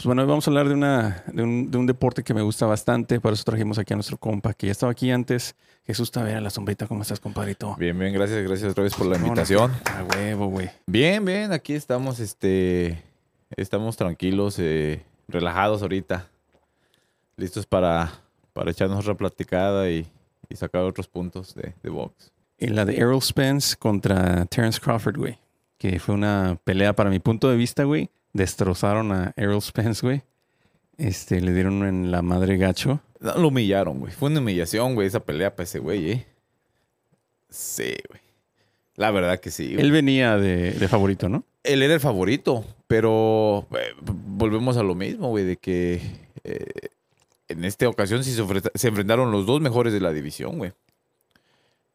Pues bueno, hoy vamos a hablar de, una, de, un, de un deporte que me gusta bastante. Por eso trajimos aquí a nuestro compa, que ya estaba aquí antes. Jesús Tavera, la sombrita. ¿Cómo estás, compadrito? Bien, bien, gracias, gracias otra vez por la invitación. A huevo, güey. Bien, bien, aquí estamos, este, estamos tranquilos, eh, relajados ahorita, listos para, para echarnos otra platicada y, y sacar otros puntos de, de box. Y la de Errol Spence contra Terence Crawford, güey. Que fue una pelea, para mi punto de vista, güey. Destrozaron a Errol Spence, güey. Este, le dieron en la madre gacho. No, lo humillaron, güey. Fue una humillación, güey, esa pelea para ese güey, ¿eh? Sí, güey. La verdad que sí. güey. Él venía de, de favorito, ¿no? Él era el favorito, pero eh, volvemos a lo mismo, güey, de que eh, en esta ocasión sí se enfrentaron los dos mejores de la división, güey.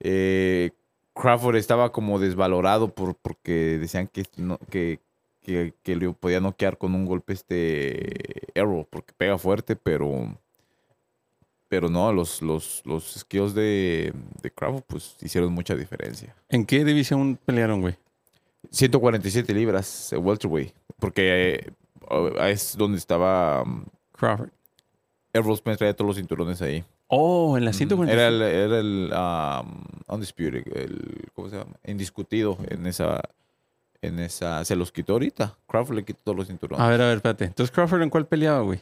Eh, Crawford estaba como desvalorado por, porque decían que, no- que, que, que le podía noquear con un golpe este Arrow, porque pega fuerte, pero pero no, los, los, los skills de, de Crawford pues hicieron mucha diferencia. ¿En qué división pelearon, güey? 147 libras, eh, welterweight. Porque eh, es donde estaba. um, Crawford. Errol Spence traía todos los cinturones ahí. Oh, en la Mm, 140. Era el, era el um, undisputed, el, ¿cómo se llama? Indiscutido en esa, en esa. Se los quitó ahorita. Crawford le quitó todos los cinturones. A ver, a ver, espérate. Entonces, Crawford, ¿en cuál peleaba, güey?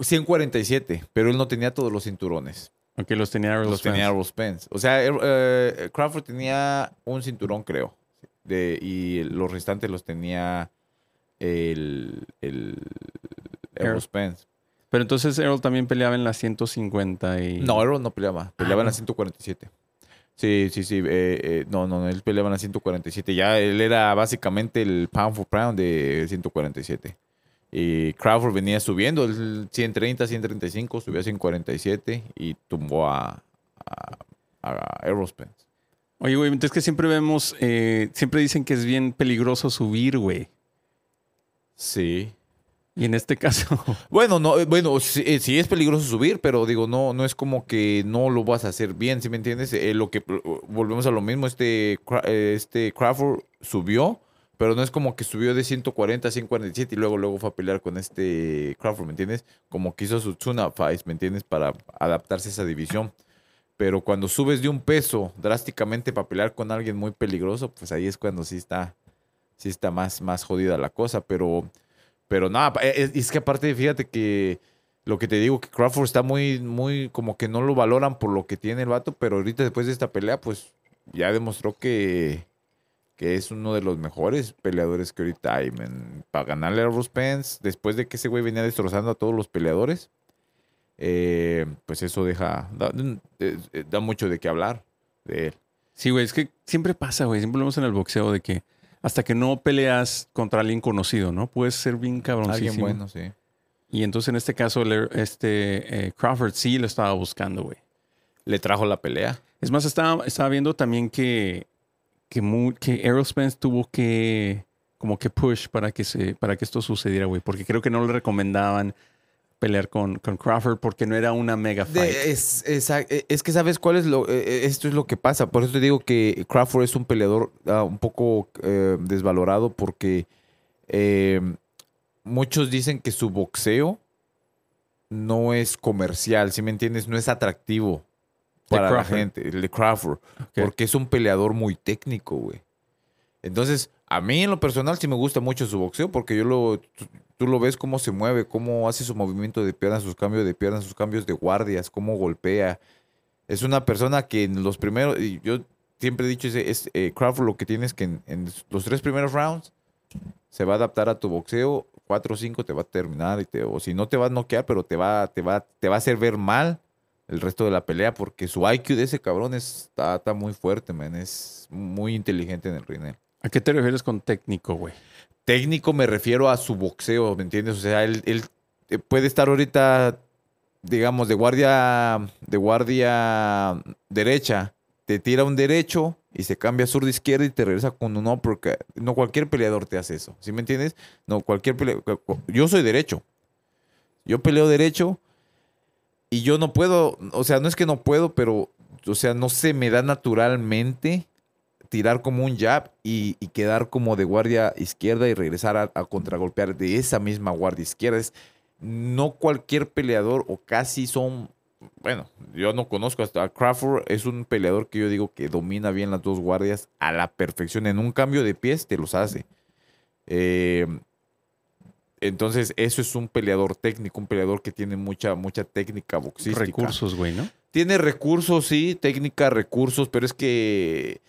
147, pero él no tenía todos los cinturones. Aunque los tenía Errol los Spence. tenía Errol Spence. O sea, er- eh, Crawford tenía un cinturón, creo. De, y los restantes los tenía el, el Errol Errol. Spence. Pero entonces Errol también peleaba en la 150 y... No, Errol no peleaba. Peleaba en no. la 147. Sí, sí, sí. eh, eh, no, no, no, él peleaba en la 147. Ya él era básicamente el pound for pound de 147. Y Crawford venía subiendo el 130, 135, subió a 147 y tumbó a, a, a Errol Spence. Oye, güey, entonces que siempre vemos... eh, siempre dicen que es bien peligroso subir, güey. Sí. Y en este caso... Bueno, no, eh, bueno, sí, eh, sí es peligroso subir, pero digo, no, no es como que no lo vas a hacer bien, ¿sí me entiendes? Eh, lo que volvemos a lo mismo, este, este Crawford subió, pero no es como que subió de 140 a 147 y luego luego fue a pelear con este Crawford, ¿me entiendes? Como que hizo su tuna fight, ¿me entiendes? Para adaptarse a esa división. Pero cuando subes de un peso drásticamente para pelear con alguien muy peligroso, pues ahí es cuando sí está, sí está más, más jodida la cosa, pero pero nada, pa- es, que aparte, fíjate que lo que te digo, que Crawford está muy, muy, como que no lo valoran por lo que tiene el vato, pero ahorita después de esta pelea, pues ya demostró que, que es uno de los mejores peleadores que ahorita hay. Para ganarle a Ross Spence, después de que ese güey venía destrozando a todos los peleadores, eh, pues eso deja, eh, eh, da mucho de qué hablar de él. Sí, güey, es que siempre pasa, güey. Siempre lo vemos en el boxeo de que hasta que no peleas contra alguien conocido, ¿no? Puedes ser bien cabroncísimo. Alguien bueno, sí. Y entonces en este caso, este eh, Crawford sí lo estaba buscando, güey. Le trajo la pelea. Es más, estaba, estaba viendo también que, que, que Errol Spence tuvo que como que push para que, se, para que esto sucediera, güey. Porque creo que no le recomendaban pelear con, con Crawford porque no era una mega fight. De- es, esa- e- es que sabes cuál es lo, eh, eh, esto es lo que pasa. Por eso te digo que Crawford es un peleador ah, un poco eh, desvalorado porque eh, muchos dicen que su boxeo no es comercial, ¿sí me entiendes? No es atractivo para la gente, el de Crawford, porque es un peleador muy técnico, güey. Entonces, a mí en lo personal sí me gusta mucho su boxeo porque yo lo, tú, lo ves cómo se mueve, cómo hace su movimiento de piernas, sus cambios de piernas, sus cambios de guardias, cómo golpea. Es una persona que en los primeros, y yo siempre he dicho, es, es, eh, Crawford lo que tienes que en, los tres primeros rounds se va a adaptar a tu boxeo, cuatro o cinco te va a terminar, y te, o si no te va a noquear, pero te va, te, va, te va a hacer ver mal el resto de la pelea porque su IQ de ese cabrón está, está muy fuerte, man. Es muy inteligente en el ring. ¿A qué te refieres con técnico, güey? Técnico me refiero a su boxeo, ¿me entiendes? O sea, él, eh, puede estar ahorita, digamos, de guardia, de guardia derecha, te tira un derecho y se cambia sur de izquierda y te regresa con un uppercut. No cualquier peleador te hace eso, ¿sí me entiendes? No cualquier peleador. Yo soy derecho. Yo peleo derecho y yo no puedo, o sea, no es que no puedo, pero, o sea, no se me da naturalmente tirar como un jab y, y quedar como de guardia izquierda y regresar a, a contragolpear de esa misma guardia izquierda. Es, no cualquier peleador o casi son, bueno, yo no conozco hasta Crawford, es un peleador que yo digo que domina bien las dos guardias a la perfección. En un cambio de pies te los hace. Eh, entonces, eso es un peleador técnico, un peleador que tiene mucha, mucha técnica boxística. Recursos, güey, ¿no? Tiene recursos, sí, técnica, recursos, pero es que.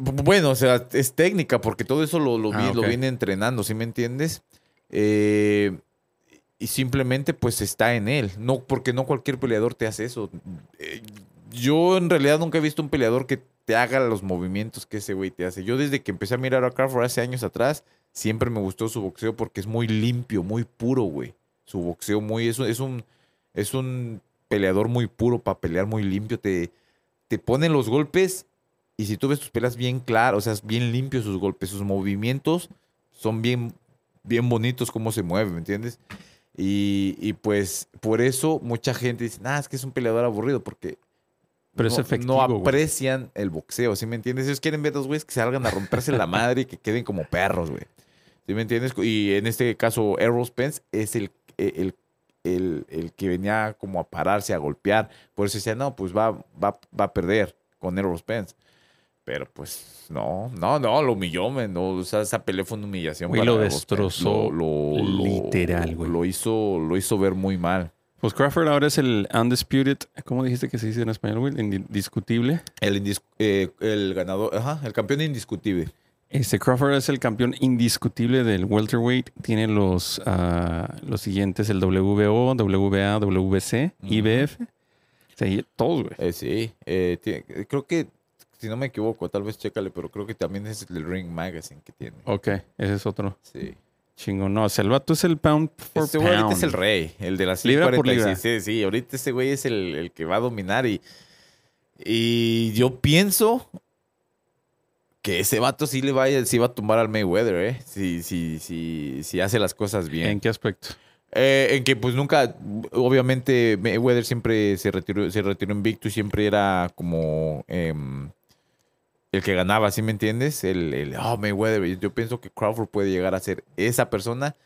Bu- Bueno, o sea, es técnica, porque todo eso lo, lo, Ah, vi- lo ok. viene entrenando, ¿sí me entiendes? Eh, y simplemente, pues está en él. No, porque no cualquier peleador te hace eso. Eh, yo en realidad nunca he visto un peleador que te haga los movimientos que ese güey te hace. Yo desde que empecé a mirar a Crawford hace años atrás, siempre me gustó su boxeo porque es muy limpio, muy puro, güey. Su boxeo muy, es, un- es un, es un peleador muy puro para pelear muy limpio. Te, te pone los golpes y si tú ves tus peleas bien claras, o sea, es bien limpios sus golpes, sus movimientos son bien, bien bonitos cómo se mueve, ¿me entiendes? Y, y pues por eso mucha gente dice, nah, es que es un peleador aburrido porque Pero es no, efectivo, no güey. aprecian el boxeo, ¿sí me entiendes? Ellos quieren ver a los güeyes que salgan a romperse la madre y que queden como perros, güey. ¿Sí me entiendes? Y en este caso, Errol Spence es el, el, el, el que venía como a pararse, a golpear. Por eso decía, no, pues va, va, va a perder con Errol Spence. Pero pues no, no, no, lo humilló, men, no, o sea, esa pelea fue una humillación. Güey, para lo destrozó literal, güey. Lo hizo, lo hizo ver muy mal. Pues Crawford ahora es el undisputed, ¿cómo dijiste que se dice en español, güey? Indiscutible. El, indis- eh, el ganador, ajá, el campeón indiscutible. Este Crawford es el campeón indiscutible del welterweight. Tiene los, ah, los siguientes, el WBO, WBA, WBC. IBF. O sea, y todos, güey. Eh, sí, eh, eh, creo que, si no me equivoco, tal vez chécale, pero creo que también es el Ring Magazine que tiene. Ok, ese es otro Sí. chingón. No, o sea, el vato es el pound for Este güey ahorita pound. es el rey, el de las Libra por 146. Sí, sí, ahorita este güey es el, el que va a dominar y, y yo pienso que ese vato sí le va, a- sí va a tumbar al Mayweather, ¿eh? Si, si, si, si hace las cosas bien. ¿En qué aspecto? Eh, en que pues nunca, obviamente Mayweather siempre se retiró, se retiró invicto y siempre era como em, el que ganaba, ¿sí me entiendes? El, el oh, Mayweather. Yo pienso que Crawford puede llegar a ser esa persona.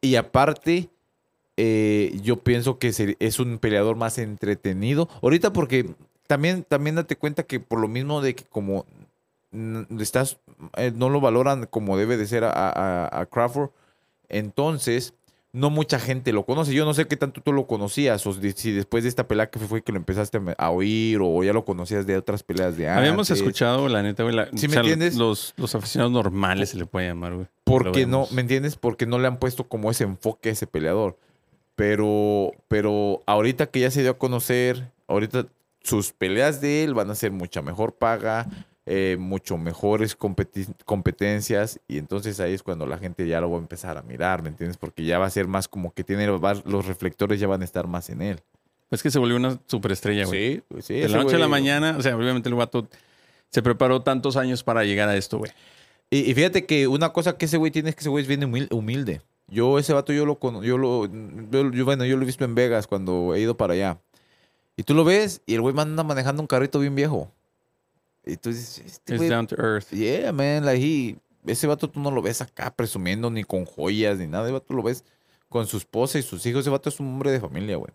Y aparte, eh, yo pienso que es un peleador más entretenido. Ahorita porque también, también date cuenta que por lo mismo de que como estás, eh, no lo valoran como debe de ser a Crawford, entonces no mucha gente lo conoce. Yo no sé qué tanto tú lo conocías, o si después de esta pelea que fue que lo empezaste a- oír, o ya lo conocías de otras peleas de antes. Habíamos escuchado, la neta, güey. la- ¿Sí o me sea, entiendes? Los, los aficionados normales se le puede llamar, güey. Porque no, vemos. ¿me entiendes? Porque no le han puesto como ese enfoque a ese peleador. Pero, pero ahorita que ya se dio a conocer, ahorita sus peleas de él van a ser mucha mejor paga, eh, mucho mejores competi- competencias. Y entonces ahí es cuando la gente ya lo va a empezar a mirar, ¿me entiendes? Porque ya va a ser más como que tiene los reflectores ya van a estar más en él. Es que se volvió una superestrella, güey. Sí, pues sí. De la noche a la mañana, o sea, obviamente el vato se preparó tantos años para llegar a esto, güey. Y, y fíjate que una cosa que ese güey tiene es que ese güey es bien humil- humilde. Yo, ese vato, yo lo, yo lo, yo, yo, bueno, yo lo he visto en Vegas cuando he ido para allá. Y tú lo ves y el güey anda manejando un carrito bien viejo. Y tú dices, este down to earth. yeah, man, like he- ese vato tú no lo ves acá presumiendo ni con joyas ni nada. El vato lo ves con su esposa y sus hijos. Ese vato es un hombre de familia, güey.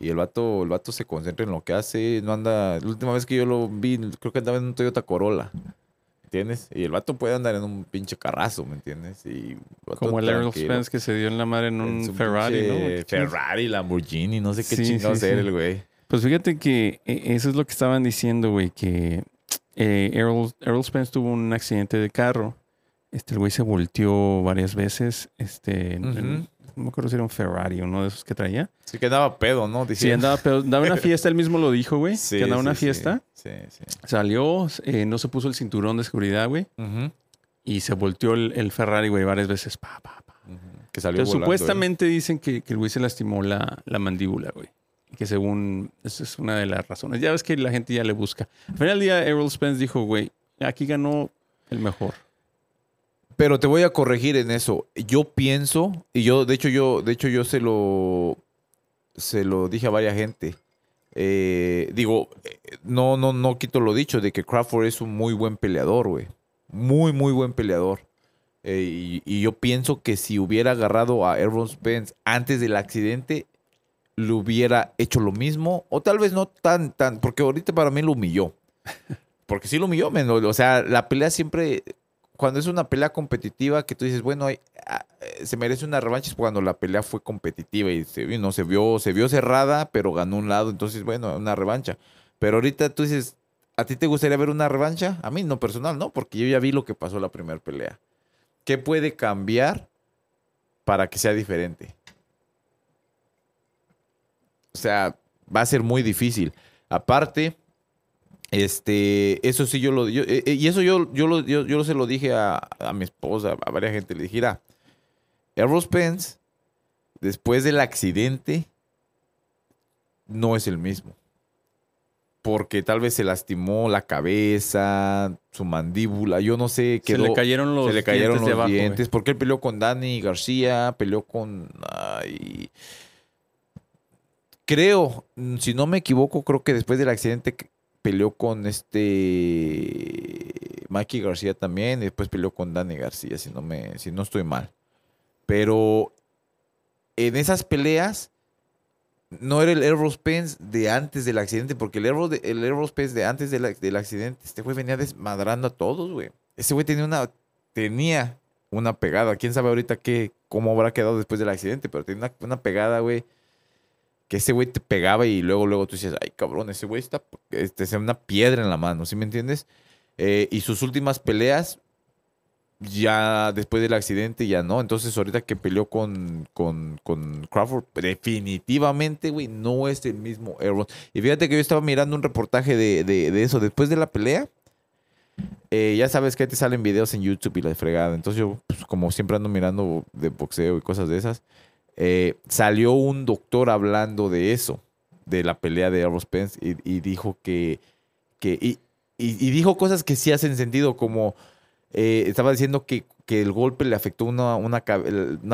Y el vato, el vato se concentra en lo que hace. No anda. La última vez que yo lo vi, creo que andaba en un Toyota Corolla. ¿Entiendes? Y el vato puede andar en un pinche carrazo, ¿me entiendes? Y el vato Como el Errol. Spence que se dio en la madre en un Ferrari, ¿no? Ferrari, Lamborghini, no sé qué Sí, chingados sí, era sí. el güey. Pues fíjate que eh, eso es lo que estaban diciendo, güey, que eh, Errol, Errol Spence tuvo un accidente de carro. Este, el güey se volteó varias veces. Este, en- no me acuerdo si era un Ferrari o uno de esos que traía. Sí que andaba pedo, ¿no? Sí, Decía. andaba, pero daba una fiesta, él mismo lo dijo, güey. Sí, que andaba una sí, sí. fiesta. Sí, sí. Salió, eh, no se puso el cinturón de seguridad, güey. Ujú, Y se volteó el, el Ferrari, güey, varias veces. Pa, pa, pa. ujú. Que salió Entonces, volando, ¿eh? supuestamente dicen que, que el güey se lastimó la, la mandíbula, güey. Que según, esa es una de las razones. Ya ves que la gente ya le busca. Al final del día, Errol Spence dijo, güey, aquí ganó el mejor. Pero te voy a corregir en eso. Yo pienso, y yo, de hecho, yo, de hecho, yo se lo se lo dije a varias gente. Eh, digo, no, no, no quito lo dicho de que Crawford es un muy buen peleador, güey. Muy, muy buen peleador. Eh, y, y yo pienso que si hubiera agarrado a Errol Spence antes del accidente, le hubiera hecho lo mismo. O tal vez no tan, tan, porque ahorita para mí lo humilló. Porque sí lo humilló. O sea, la pelea siempre, cuando es una pelea competitiva, que tú dices, bueno, ah, eh, se merece una revancha, es cuando la pelea fue competitiva y se, no, se, vio, se vio cerrada, pero ganó un lado. Entonces, bueno, una revancha. Pero ahorita tú dices, ¿a ti te gustaría ver una revancha? A mí, no personal, ¿no? Porque yo ya vi lo que pasó la primera pelea. ¿Qué puede cambiar para que sea diferente? O sea, va a ser muy difícil. Aparte, este, eso sí yo lo, yo- eh, eh, y eso yo, yo, lo, yo, yo se lo dije a, a mi esposa, a varias gente, le dije, mira, Errol Spence, después del accidente, no es el mismo. Porque tal vez se lastimó la cabeza, su mandíbula, yo no sé, Se quedó, le cayeron los se le cayeron dientes los de abajo, güey. dientes. Porque él peleó con Dani García, peleó con. ay, creo, si no me equivoco, creo que después del accidente peleó con este. Mikey García también, y después peleó con Dani García, si no, me, si no estoy mal. Pero en esas peleas no era el Errol Spence de antes del accidente, porque el Errol, el Errol Spence de antes del, ac- del accidente, este güey venía desmadrando a todos, güey. Ese güey tenía una, tenía una pegada. Quién sabe ahorita qué, cómo habrá quedado después del accidente, pero tenía una pegada, güey. Que ese güey te pegaba y luego, luego tú dices, ay, cabrón, ese güey está, este, es una piedra en la mano, ¿sí me entiendes? Eh, y sus últimas peleas, ya después del accidente, ya no. Entonces, ahorita que peleó con, con, con Crawford, definitivamente, güey, no es el mismo Errol. Y fíjate que yo estaba mirando un reportaje de, de- eso. Después de la pelea, eh, ya sabes que te salen videos en YouTube y la fregada. Entonces, yo, pues, como siempre ando mirando de boxeo y cosas de esas, eh, salió un doctor hablando de eso, de la pelea de Errol Spence, y, dijo que. que y, y- dijo cosas que sí hacen sentido, como eh, estaba diciendo que, que el golpe le afectó una, una,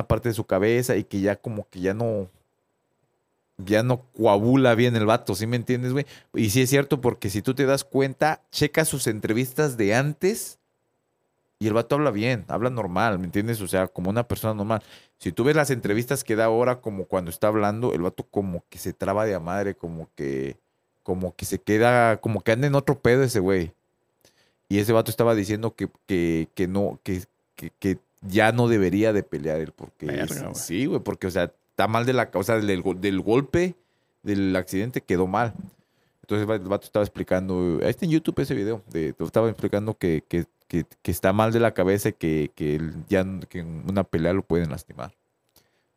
parte de su cabeza y que ya como que ya no ya no coagula bien el vato, ¿sí me entiendes, güey? Y sí es cierto porque si tú te das cuenta, checa sus entrevistas de antes y el vato habla bien, habla normal, ¿me entiendes? O sea, como una persona normal. Si tú ves las entrevistas que da ahora como cuando está hablando, el vato como que se traba de a madre, como que como que se queda, como que anda en otro pedo ese güey. Y ese vato estaba diciendo que, que, que no, que, que, que ya no debería de pelear él, porque Verga, sí, güey, porque, o sea, está mal de la causa del, del golpe, del accidente, quedó mal. Entonces el vato estaba explicando, ahí está en YouTube ese video, de, estaba explicando que, que, que, que está mal de la cabeza y que, que ya que en una pelea lo pueden lastimar.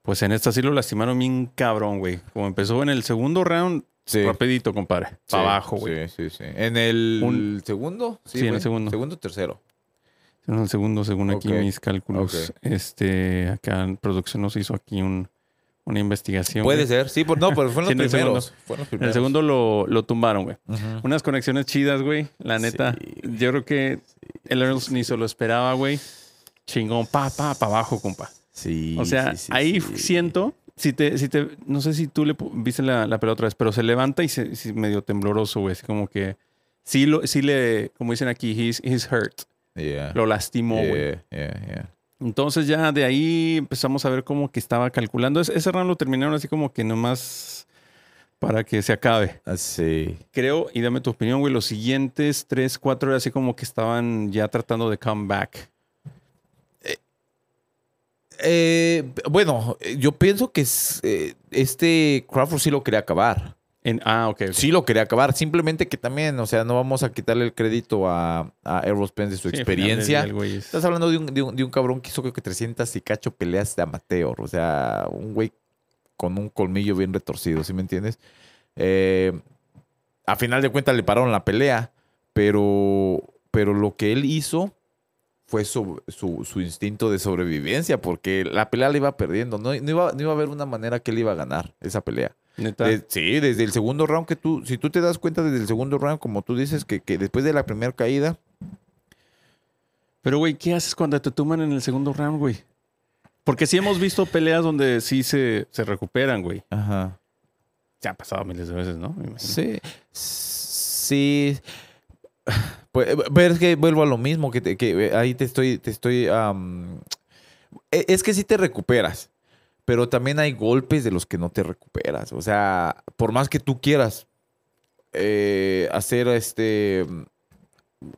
Pues en esta sí lo lastimaron bien cabrón, güey. Como empezó en el segundo round, Sí. rapidito, compadre. Sí, Para abajo, güey. Sí, sí, sí. ¿En el Un- segundo? Sí, en el segundo. Segundo, tercero. En el segundo, según aquí mis cálculos. Este, acá en producción nos hizo aquí un, una investigación. Puede güey. ser, sí, por, no, pero fueron Sí, los primeros. Fueron los el segundo lo, lo tumbaron, güey. Unas conexiones chidas, güey. La neta. Sí, yo creo que el Earls ni se lo esperaba, güey. Chingón, pa, pa, pa abajo, compa. Sí. O sea, sí, ahí siento, si te, si te, no sé si tú le viste la, la pelea otra vez, pero se levanta y se, sí, medio tembloroso, güey. Así como que sí, lo, sí le, como dicen aquí, he's, he's hurt. Yeah. Lo lastimó, güey. Yeah, yeah, yeah. Entonces ya de ahí empezamos a ver como que estaba calculando. Ese, ese round lo terminaron así como que nomás para que se acabe. Ah, sí. Creo, y dame tu opinión, güey, los siguientes tres, cuatro era así como que estaban ya tratando de come back. Eh, bueno, eh, yo pienso que es, eh, este Crawford sí lo quería acabar. En, ah, ok. Sí lo quería acabar. Simplemente que también, o sea, no vamos a quitarle el crédito a, a Errol Spence de su Sí, del experiencia. Estás hablando de un, de, un, de un cabrón que hizo creo que 300 y cacho peleas de amateur. O sea, un güey con un colmillo bien retorcido, ¿sí me entiendes? Eh, a final de cuentas le pararon la pelea, pero, pero lo que él hizo fue su, su, su instinto de sobrevivencia, porque la pelea le iba perdiendo. No, no iba, no iba a haber una manera que él iba a ganar esa pelea. De- sí, desde el segundo round que tú, si tú te das cuenta desde el segundo round, como tú dices, que, que después de la primera caída, Pero, güey, ¿qué haces cuando te tumban en el segundo round, güey? Porque sí hemos visto peleas donde sí se, se recuperan, güey. ajá. te ha pasado miles de veces, ¿no? Sí. Sí. Pues, pero es que vuelvo a lo mismo, que, te- que eh, ahí te estoy, te estoy, e- es que sí te recuperas, pero también hay golpes de los que no te recuperas. O sea, por más que tú quieras eh, hacer este,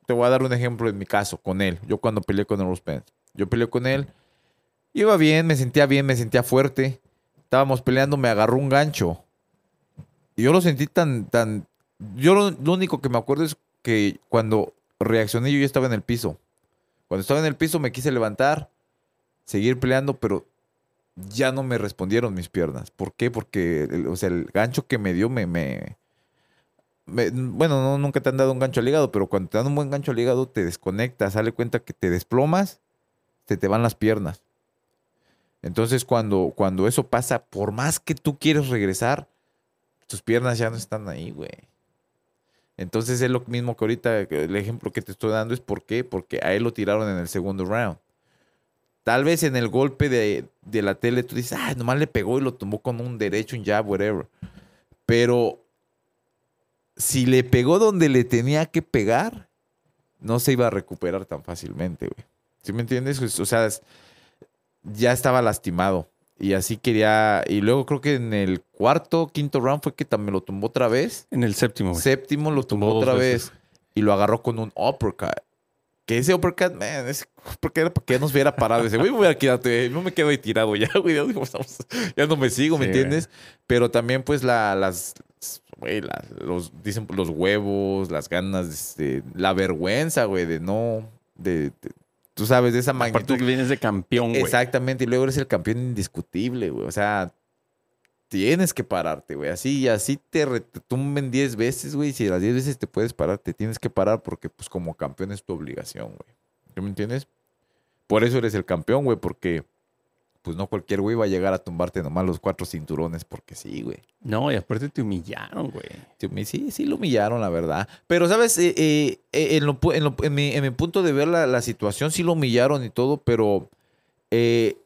te voy a dar un ejemplo en mi caso, con él. Yo cuando peleé con Errol Spence, yo peleé con él, iba bien, me sentía bien, me sentía fuerte. Estábamos peleando, me agarró un gancho. Y yo lo sentí tan, tan, yo lo, lo único que me acuerdo es que cuando reaccioné yo ya estaba en el piso. Cuando estaba en el piso me quise levantar, seguir peleando, pero ya no me respondieron mis piernas. ¿Por qué? Porque el, o sea, el gancho que me dio me, me, bueno, no, nunca te han dado un gancho al hígado, pero cuando te dan un buen gancho al hígado te desconectas, sale cuenta que te desplomas, te te van las piernas. Entonces cuando, cuando eso pasa, por más que tú quieres regresar, tus piernas ya no están ahí, güey. Entonces es lo mismo que ahorita, el ejemplo que te estoy dando es por qué, porque a él lo tiraron en el segundo round. Tal vez en el golpe de, de la tele tú dices, ah, nomás le pegó y lo tumbó con un derecho, un jab, whatever. Pero si le pegó donde le tenía que pegar, no se iba a recuperar tan fácilmente, güey. ¿Sí me entiendes? O sea, ya estaba lastimado. Y así quería. Y luego creo que en el cuarto, quinto round fue que también lo tumbó otra vez. En el séptimo, güey. Séptimo lo tumbó otra veces. vez. Y lo agarró con un uppercut. Que ese uppercut, man, es porque era para que nos hubiera parado. Ese güey, me hubiera quedado, no me quedo ahí tirado ya, güey. Ya, no me sigo, ¿me Sí, güey. entiendes? Pero también, pues, la, las, güey, la- los, dicen los huevos, las ganas, este, la vergüenza, güey, de no, de, de- tú sabes, de esa Aparte magnitud. que vienes de campeón, güey. Exactamente, y luego eres el campeón indiscutible, güey. O sea, tienes que pararte, güey. Así, así te, te tumben 10 veces, güey. Si las 10 veces te puedes parar, te tienes que parar porque, pues, como campeón es tu obligación, güey. ¿Sí me entiendes? Por eso eres el campeón, güey, porque, pues, no cualquier güey va a llegar a tumbarte nomás los cuatro cinturones, porque sí, güey. No, y aparte te humillaron, güey. Sí, Sí, lo humillaron, la verdad. Pero, ¿sabes? Eh, eh, eh, en, lo en lo- en mi, en mi punto de ver la, la situación, sí lo humillaron y todo, pero eh,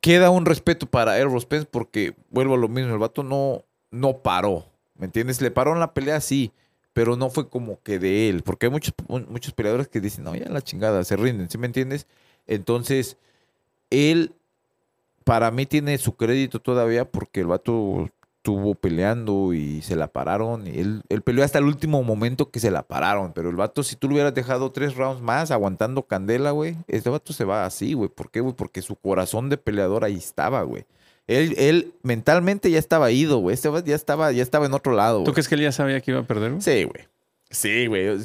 queda un respeto para Errol Spence porque, vuelvo a lo mismo, el vato no, no paró, ¿me entiendes? Le paró en la pelea, sí, pero no fue como que de él, porque hay muchos, muchos peleadores que dicen, no, ya la chingada, se rinden, ¿sí me entiendes? Entonces, él para mí tiene su crédito todavía porque el vato estuvo peleando y se la pararon. Y él, él peleó hasta el último momento que se la pararon. Pero el vato, si tú le hubieras dejado tres rounds más aguantando candela, güey, este vato se va así, güey. ¿Por qué, güey? Porque su corazón de peleador ahí estaba, güey. Él, él mentalmente ya estaba ido, güey. Este vato ya estaba, ya estaba en otro lado. ¿Tú güey. crees que él ya sabía que iba a perder? güey? Sí, güey. Sí, güey.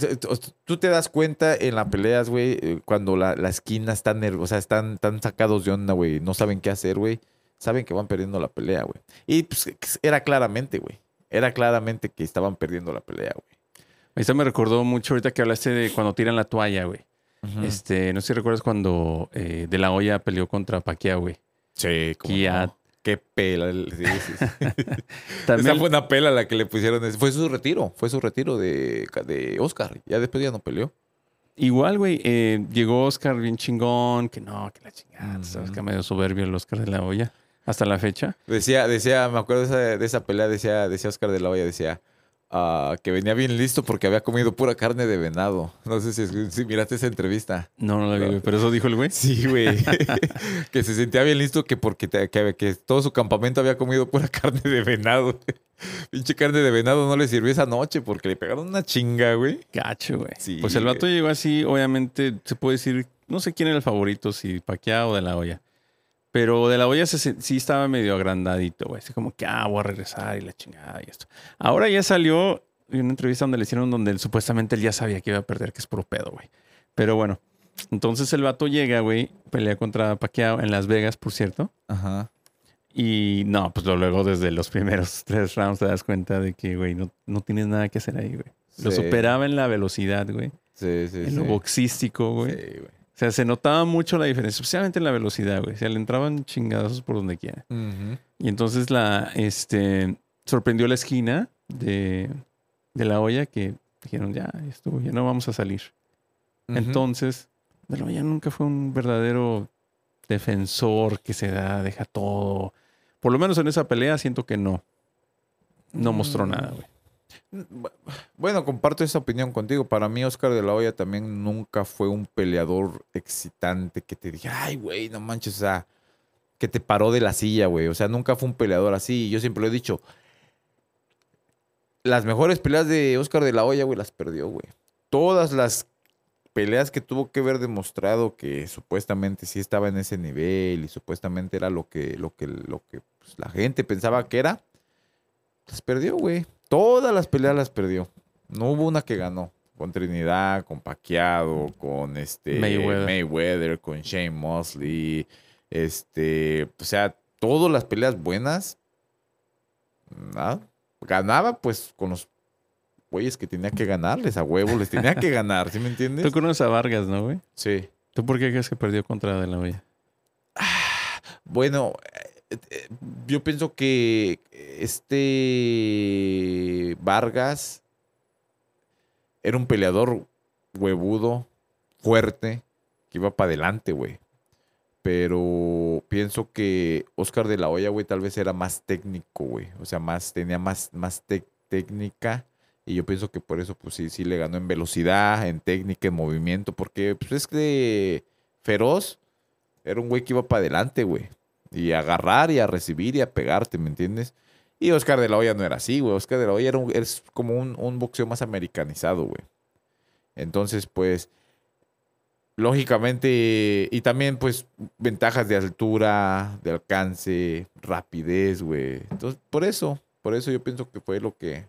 Tú te das cuenta en las peleas, güey, eh, cuando la, la esquina está nerviosa, están, están sacados de onda, güey, no saben qué hacer, güey. Saben que van perdiendo la pelea, güey. Y pues era claramente, güey. Era claramente que estaban perdiendo la pelea, güey. Esto me recordó mucho ahorita que hablaste de cuando tiran la toalla, güey. Este, no sé si recuerdas cuando eh, De La Hoya peleó contra Pacquiao, güey. Sí, como Qué pela. el- sí, sí, sí. También, Esa fue una pela la que le pusieron. Fue su retiro. Fue su retiro de, de Oscar. Ya después ya no peleó. Igual, güey, eh, llegó Oscar bien chingón, que no, que la chingada, sabes que medio soberbio el Oscar de La Hoya. Hasta la fecha. Decía, decía, me acuerdo de esa, de esa pelea, decía, decía Oscar de la Hoya, decía ah, que venía bien listo porque había comido pura carne de venado. No sé si, si miraste esa entrevista. No, no la vi, güey, pero eso dijo el güey. Sí, güey. que se sentía bien listo que porque te- que, que todo su campamento había comido pura carne de venado. Pinche carne de venado no le sirvió esa noche porque le pegaron una chinga, güey. Gacho, güey. Sí, pues el vato llegó así, obviamente, se puede decir, no sé quién era el favorito, si Pacquiao o De La Hoya. Pero De La Hoya se sí estaba medio agrandadito, güey. Así como que, ah, voy a regresar y la chingada y esto. Ahora ya salió una entrevista donde le hicieron donde él, supuestamente él ya sabía que iba a perder, que es puro pedo, güey. Pero bueno, entonces el vato llega, güey, pelea contra Pacquiao en Las Vegas, por cierto. Ajá. Y no, pues luego desde los primeros tres rounds te das cuenta de que, güey, no, no tienes nada que hacer ahí, güey. Lo superaba en la velocidad, güey. Sí, sí, En lo boxístico, güey. Sí, güey. O sea, se notaba mucho la diferencia, especialmente en la velocidad, güey. O sea, le entraban chingadazos por donde quiera. Y entonces la, este, sorprendió la esquina de, de la olla que dijeron, ya, estuvo, ya no vamos a salir. Entonces, De la Hoya nunca fue un verdadero defensor que se da, deja todo. por lo menos en esa pelea siento que no. No mostró Mm. nada, güey. Bueno, comparto esa opinión contigo. Para mí, Oscar de la Hoya también nunca fue un peleador excitante que te dije, ay, güey, no manches, o sea, que te paró de la silla, güey. O sea, nunca fue un peleador así. Yo siempre lo he dicho. Las mejores peleas de Oscar de la Hoya, güey, las perdió, güey. Todas las peleas que tuvo que haber demostrado que supuestamente sí estaba en ese nivel y supuestamente era lo que, lo que, lo que pues, la gente pensaba que era, las perdió, güey. Todas las peleas las perdió. No hubo una que ganó. Con Trinidad, con Paquiado, con este Mayweather. Mayweather, con Shane Mosley. Este, o sea, todas las peleas buenas. Nada. Ganaba pues con los güeyes que tenía que ganarles a huevo, les tenía que ganar, ¿sí me Tú entiendes? conoces a Vargas, ¿no, güey? Sí. ¿Tú por qué crees que perdió contra De La Hoya? Bueno, eh, eh, yo pienso que este Vargas era un peleador huevudo, fuerte, que iba para adelante, güey. Pero pienso que Oscar de la Hoya, güey, tal vez era más técnico, güey. O sea, más, tenía más, más técnica. Y yo pienso que por eso, pues sí, sí le ganó en velocidad, en técnica, en movimiento. Porque, pues es que Feroz era un güey que iba para adelante, güey. Y a agarrar y a recibir y a pegarte, ¿me entiendes? Y Oscar de la Hoya no era así, güey. Oscar de la Hoya era un- es como un, un boxeo más americanizado, güey. Entonces, pues, lógicamente, y también, pues, ventajas de altura, de alcance, rapidez, güey. Entonces, por eso, por eso yo pienso que fue lo que,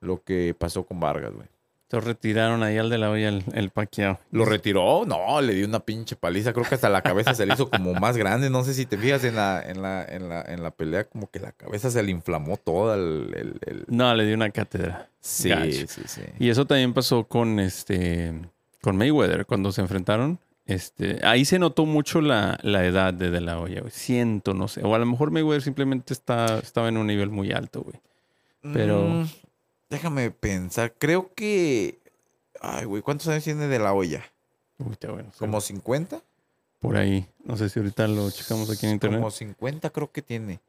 lo que pasó con Vargas, güey. Entonces retiraron ahí al De La Hoya el, el paqueado. ¿Lo retiró? No, le dio una pinche paliza. Creo que hasta la cabeza se le hizo como más grande. No sé si te fijas en la, en la, en la, en la pelea, como que la cabeza se le inflamó toda. El, el- el- No, le dio una cátedra. Sí, Gacho. sí, sí. Y eso también pasó con este con Mayweather cuando se enfrentaron. Este, ahí se notó mucho la, la edad de De La Hoya, güey. Siento, no sé. O a lo mejor Mayweather simplemente está, estaba en un nivel muy alto, güey. Pero- Mm, déjame pensar. Creo que. Ay, güey, ¿cuántos años tiene de la olla? Uy, está bueno. ¿Como 50? por ahí. No sé si ahorita lo checamos aquí en internet. Como 50 creo que tiene.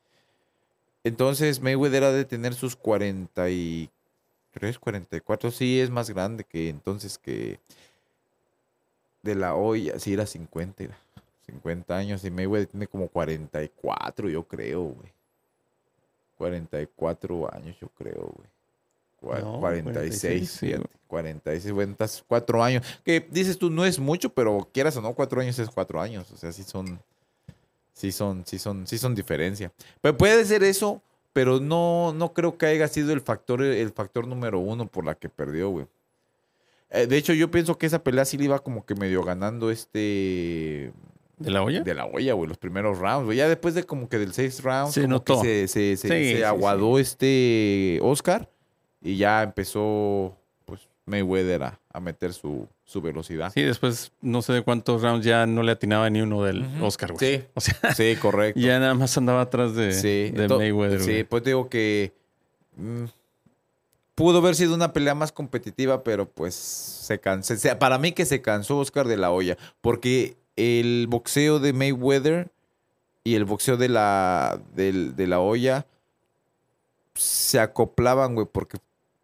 Entonces Mayweather ha de tener sus 43, 44. Sí, es más grande que entonces que de la olla. Sí, era 50. era 50 años y Mayweather tiene como 44, yo creo, güey. 44 años, yo creo, güey. No, 46, 46, sí, fíjate, güey. 46, bueno, estás cuatro años. Que dices tú, no es mucho, pero quieras o no, cuatro años es cuatro años. O sea, sí son, sí son, sí son, sí son diferencia. Pero puede ser eso, pero no, no creo que haya sido el factor, el factor número uno por la que perdió, güey. Eh, de hecho, yo pienso que esa pelea sí le iba como que medio ganando este ¿De La Hoya? de la olla, güey, los primeros rounds, güey. Ya después de como que del seis rounds, Se como notó. que se, se, se- Sí, se sí, aguadó este Oscar y ya empezó pues Mayweather a, a meter su, su velocidad. Sí, después no sé de cuántos rounds ya no le atinaba ni uno del. Oscar, güey. Sí. O sea, Sí, correcto. ya nada más andaba atrás de, sí, de Mayweather, Sí, pues digo que mm, pudo haber sido una pelea más competitiva, pero pues se cansó. se- para mí que se cansó Oscar de la olla, porque el boxeo de Mayweather y el boxeo de la, del- de la olla se acoplaban, güey, porque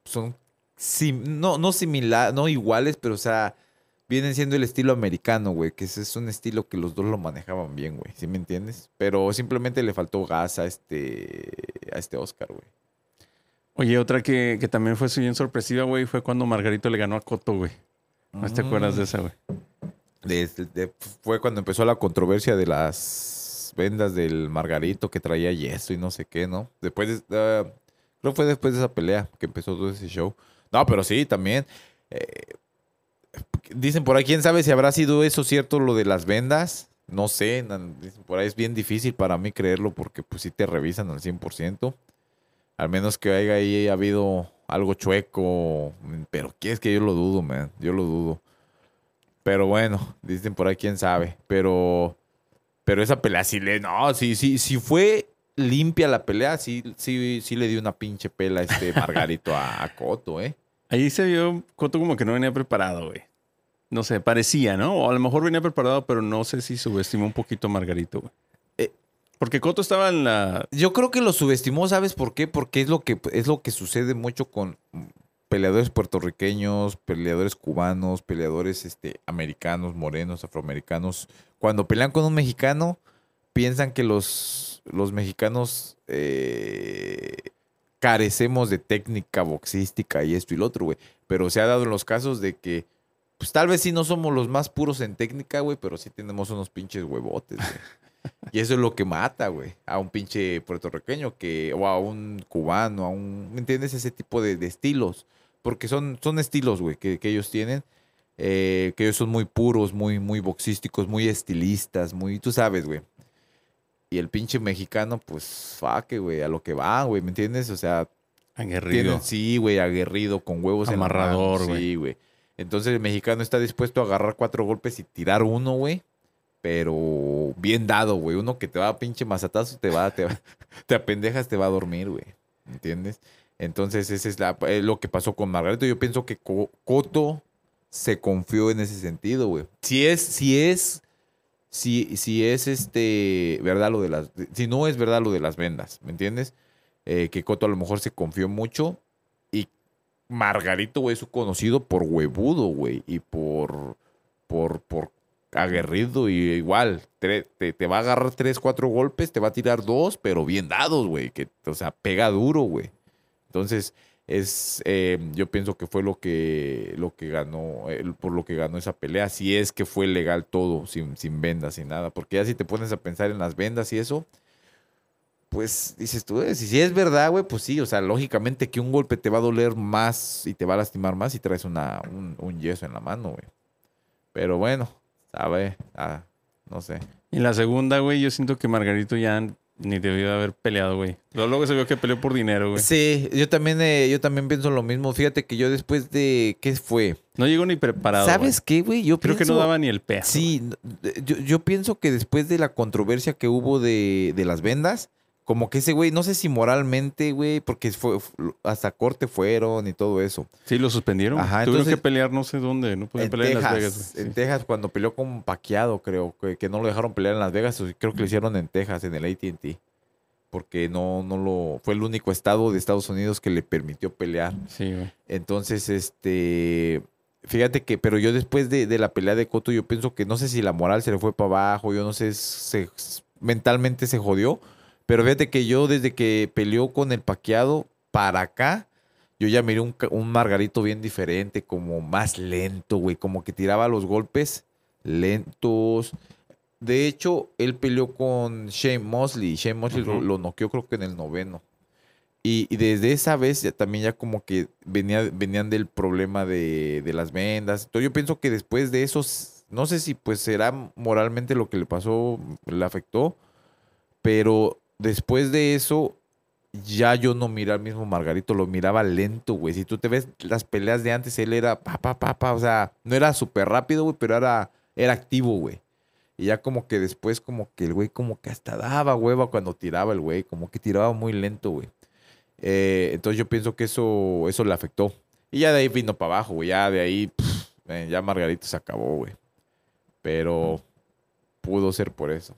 son sim- no, no similares, no iguales, pero o sea, vienen siendo el estilo americano, güey, que ese es un estilo que los dos lo manejaban bien, güey, ¿sí me entiendes? Pero simplemente le faltó gas a este, a este Oscar, güey. Oye, otra que, que también fue bien sorpresiva, güey, fue cuando Margarito le ganó a Coto, güey. ¿No te acuerdas de esa, güey? De- de- fue cuando empezó la controversia de las vendas del Margarito que traía yeso y no sé qué, ¿no? Después de, ah, creo fue después de esa pelea que empezó todo ese show. No, pero sí, también. eh, dicen por ahí, quién sabe si habrá sido eso cierto lo de las vendas. No sé, dicen por ahí es bien difícil para mí creerlo porque pues sí te revisan al 100%. Al menos que haya ahí habido algo chueco. Pero ¿qué es que yo lo dudo, man? Yo lo dudo. Pero bueno, dicen por ahí quién sabe. Pero, pero esa pelea sí le. No, sí, sí, sí fue limpia la pelea. Sí, sí, sí le dio una pinche pela a este Margarito a, a Coto, ¿eh? Ahí se vio Coto como que no venía preparado, güey. No sé, parecía, ¿no? O a lo mejor venía preparado, pero no sé si subestimó un poquito a Margarito, güey. Porque Coto estaba en la. Yo creo que lo subestimó, ¿sabes por qué? Porque es lo que, es lo que sucede mucho con peleadores puertorriqueños, peleadores cubanos, peleadores este, americanos, morenos, afroamericanos. Cuando pelean con un mexicano, piensan que los, los mexicanos eh, carecemos de técnica boxística y esto y lo otro, güey. Pero se ha dado en los casos de que, pues tal vez sí no somos los más puros en técnica, güey, pero sí tenemos unos pinches huevotes, güey. Y eso es lo que mata, güey, a un pinche puertorriqueño que, o a un cubano, a un, ¿me entiendes? Ese tipo de, de estilos. Porque son, son estilos, güey, que, que ellos tienen. eh, que ellos son muy puros, muy, muy boxísticos, muy estilistas, muy, tú sabes, güey. Y el pinche mexicano, pues, faque, güey, a lo que va, güey, ¿me entiendes? O sea, Aguerrido. tienen, sí, güey, aguerrido, con huevos Amarrador, güey. Sí, güey. Entonces el mexicano está dispuesto a agarrar cuatro golpes y tirar uno, güey. Pero bien dado, güey. Uno que te va a pinche mazatazo, te va, te, va- te apendejas, te va a dormir, güey. ¿Entiendes? Entonces, ese es la- eh, lo que pasó con Margarito. Yo pienso que Co- Coto se confió en ese sentido, güey. Si es, si es, si, si es este, verdad lo de las, si no es verdad lo de las vendas, ¿me entiendes? Eh, que Coto a lo mejor se confió mucho y Margarito, güey, es conocido por huevudo, güey, y por, por, por aguerrido y igual, tre- te, te va a agarrar tres, cuatro golpes, te va a tirar dos, pero bien dados, güey, que, o sea, pega duro, güey. Entonces, es, eh, yo pienso que fue lo que, lo que ganó, el- por lo que ganó esa pelea, si es que fue legal todo, sin, sin vendas, sin nada, porque ya si te pones a pensar en las vendas y eso, pues dices tú, eh, si, si es verdad, güey, pues sí, o sea, lógicamente que un golpe te va a doler más y te va a lastimar más si traes una, un, un yeso en la mano, güey. Pero bueno, sabe, ah, no sé. Y la segunda, güey, yo siento que Margarito ya ni debió de haber peleado, güey. Luego, luego se vio que peleó por dinero, güey. Sí, yo también, eh, yo también pienso lo mismo. Fíjate que yo después de, ¿qué fue? No llegó ni preparado. ¿Sabes güey. qué, güey? Yo Creo que no daba ni el peso. Sí, yo, yo pienso que después de la controversia que hubo de, de las vendas, como que ese güey, no sé si moralmente, güey, porque fue, hasta corte fueron y todo eso. Sí, lo suspendieron. Ajá, Tuvieron entonces- que pelear no sé dónde. No En pelear en Las Texas, Vegas. en Sí. Texas, cuando peleó con Paqueado, creo, que, que no lo dejaron pelear en Las Vegas, creo que lo hicieron en Texas, en el AT&T. Porque no, no lo, fue el único estado de Estados Unidos que le permitió pelear. Sí, güey. Entonces, este, fíjate que, pero yo después de, de la pelea de Coto, yo pienso que no sé si la moral se le fue para abajo, yo no sé, se, mentalmente se jodió, pero fíjate que yo desde que peleó con el paqueado para acá, yo ya miré un, un Margarito bien diferente, como más lento, güey, como que tiraba los golpes lentos. De hecho, él peleó con Shane Mosley. Shane Mosley lo, noqueó creo que en el noveno. Y, y desde esa vez ya también ya como que venía, venían del problema de, de las vendas. Entonces yo pienso que después de eso, no sé si pues será moralmente lo que le pasó, le afectó, pero después de eso ya yo no miraba al mismo Margarito, lo miraba lento, güey. Si tú te ves las peleas de antes, él era pa, pa, pa, pa, o sea, no era súper rápido, güey, pero era, era activo, güey. Y ya como que después como que el güey como que hasta daba hueva cuando tiraba el güey, como que tiraba muy lento, güey. Eh, entonces yo pienso que eso, eso le afectó. Y ya de ahí vino para abajo, güey. Ya de ahí, eh, ya Margarito se acabó, güey. Pero pudo ser por eso.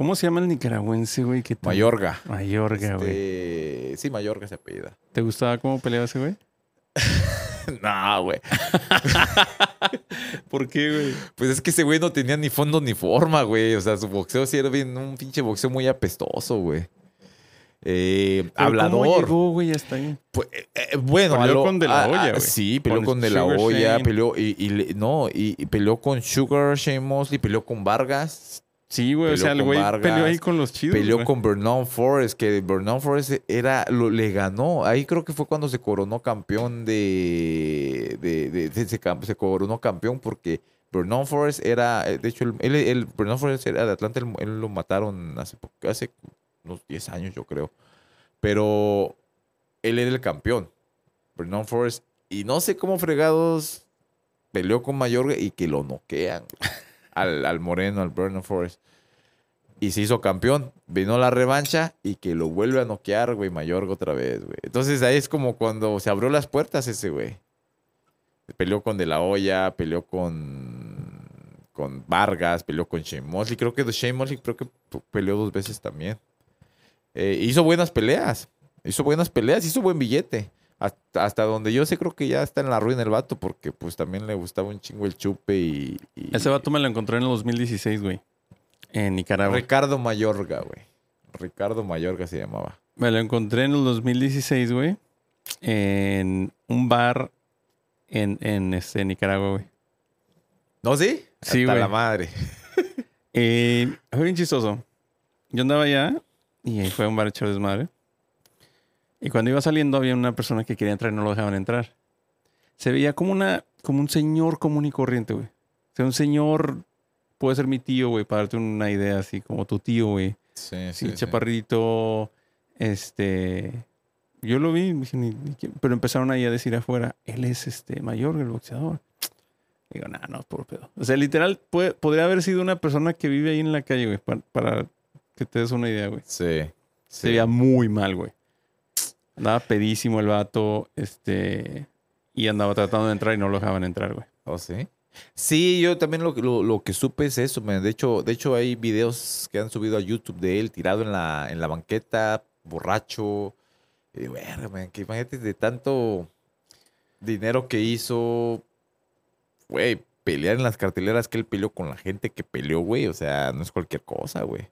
¿Cómo se llama el nicaragüense, güey? que Mayorga. Mayorga, güey. Este, sí, Mayorga se apellida. ¿Te gustaba cómo peleaba ese güey? no, güey. ¿Por qué, güey? Pues es que ese güey no tenía ni fondo ni forma, güey. O sea, su boxeo sí era bien un pinche boxeo muy apestoso, güey. Eh, ¿Cómo hablador. llegó, güey, hasta ahí? Pues, eh, eh, bueno, Peleó a lo- con De La Hoya, güey. Sí, peleó Con con, De La Hoya, peleó y, y no, y, y peleó con Sugar Shane Mosley, peleó con Vargas, Sí, güey. O sea, el güey Vargas, peleó ahí con los chidos. peleó güey. con Vernon Forrest, que Vernon Forrest era, lo, le ganó. Ahí creo que fue cuando se coronó campeón de, de, de- de- se, se coronó campeón porque Vernon Forrest era, eh, de hecho, el, Vernon Forrest era de Atlanta, él, él lo mataron hace, hace unos 10 años, yo creo. Pero él era el campeón, Vernon Forrest, y no sé cómo fregados peleó con Mayorga y que lo noquean güey, al, al Moreno, al Vernon Forrest. Y se hizo campeón. Vino la revancha y que lo vuelve a noquear, güey, Mayorga otra vez, güey. Entonces ahí es como cuando se abrió las puertas ese güey. Peleó con De La Hoya, peleó con, con Vargas, peleó con Shane Mosley. Creo que Shane Mosley creo que peleó dos veces también. Eh, hizo buenas peleas. Hizo buenas peleas, hizo buen billete. Hasta, hasta donde yo sé, creo que ya está en la ruina el vato, porque pues también le gustaba un chingo el chupe y. y- Ese vato me lo encontré en el 2016, güey. En Nicaragua. Ricardo Mayorga, güey. Ricardo Mayorga se llamaba. Me lo encontré en el 2016, güey. En un bar en, en este, Nicaragua, güey. ¿No, sí? Sí, Hasta güey. la madre. Eh, fue bien chistoso. Yo andaba allá y fue un bar echar desmadre. Y cuando iba saliendo había una persona que quería entrar y no lo dejaban entrar. Se veía como una, como un señor común y corriente, güey. O sea, un señor, puede ser mi tío, güey, para darte una idea así, como tu tío, güey. Sí, Sí, chaparrito, este... Yo lo vi, pero empezaron ahí a decir afuera, él es este mayor, el boxeador. Digo, no, no, por pedo. O sea, literal, puede- podría haber sido una persona que vive ahí en la calle, güey, para, para que te des una idea, güey. Sí. Se veía muy mal, güey. Andaba pedísimo el vato, este... Y andaba tratando de entrar y no lo dejaban entrar, güey. ¿Oh, sí? Sí, yo también lo, lo, lo que supe es eso, man. De hecho, de hecho, hay videos que han subido a YouTube de él tirado en la, en la banqueta, borracho. Y verga, man, que imagínate de tanto dinero que hizo, güey, pelear en las carteleras que él peleó con la gente que peleó, güey. O sea, no es cualquier cosa, güey.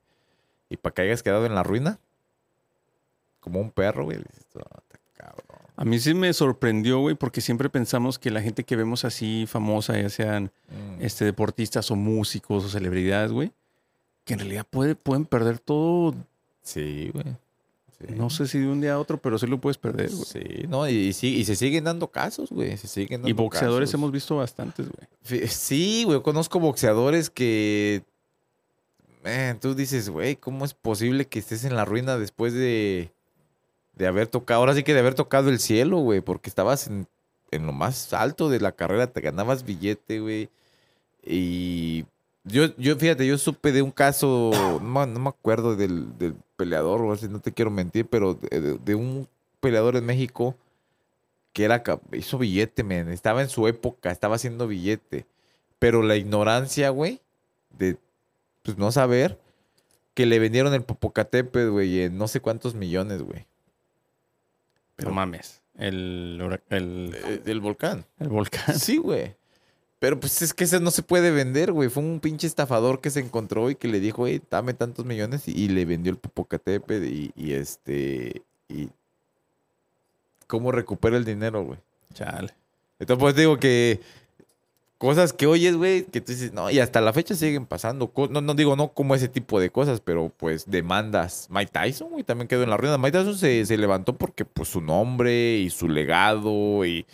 Y para que hayas quedado en la ruina, como un perro, güey. A mí sí me sorprendió, güey, porque siempre pensamos que la gente que vemos así famosa, ya sean Mm. este, deportistas o músicos o celebridades, güey, que en realidad puede, pueden perder todo, Sí, güey. Sí. no sé si de un día a otro, pero sí lo puedes perder, güey. Sí, no, y, y sí- y se siguen dando casos, güey. Se siguen dando Y boxeadores casos. hemos visto bastantes, güey. Sí, güey, conozco boxeadores que. Man, tú dices, güey, ¿cómo es posible que estés en la ruina después de. De haber tocado. Ahora sí que de haber tocado el cielo, güey, porque estabas en, en lo más alto de la carrera, te ganabas billete, güey. Y. Yo, yo, fíjate, yo supe de un caso, no, no me acuerdo del, del peleador, o así, no te quiero mentir, pero de, un peleador en México que era hizo billete. Estaba en su época, estaba haciendo billete. Pero la ignorancia, güey, de pues no saber que le vendieron el Popocatépetl, güey, en no sé cuántos millones, güey. Pero mames, el, el, Eh, Del volcán. el volcán. Sí, güey. Pero pues es que ese no se puede vender, güey. Fue un pinche estafador que se encontró y que le dijo, güey, dame tantos millones y, y le vendió el Popocatépetl y, y este... Y... ¿Cómo recupera el dinero, güey? Chale. Entonces, pues digo que cosas que oyes, güey, que tú dices, no, y hasta la fecha siguen pasando. No, no digo, no como ese tipo de cosas, pero pues demandas. Mike Tyson, güey, también quedó en la ruina. Mike Tyson se, se levantó porque, pues, su nombre y su legado y,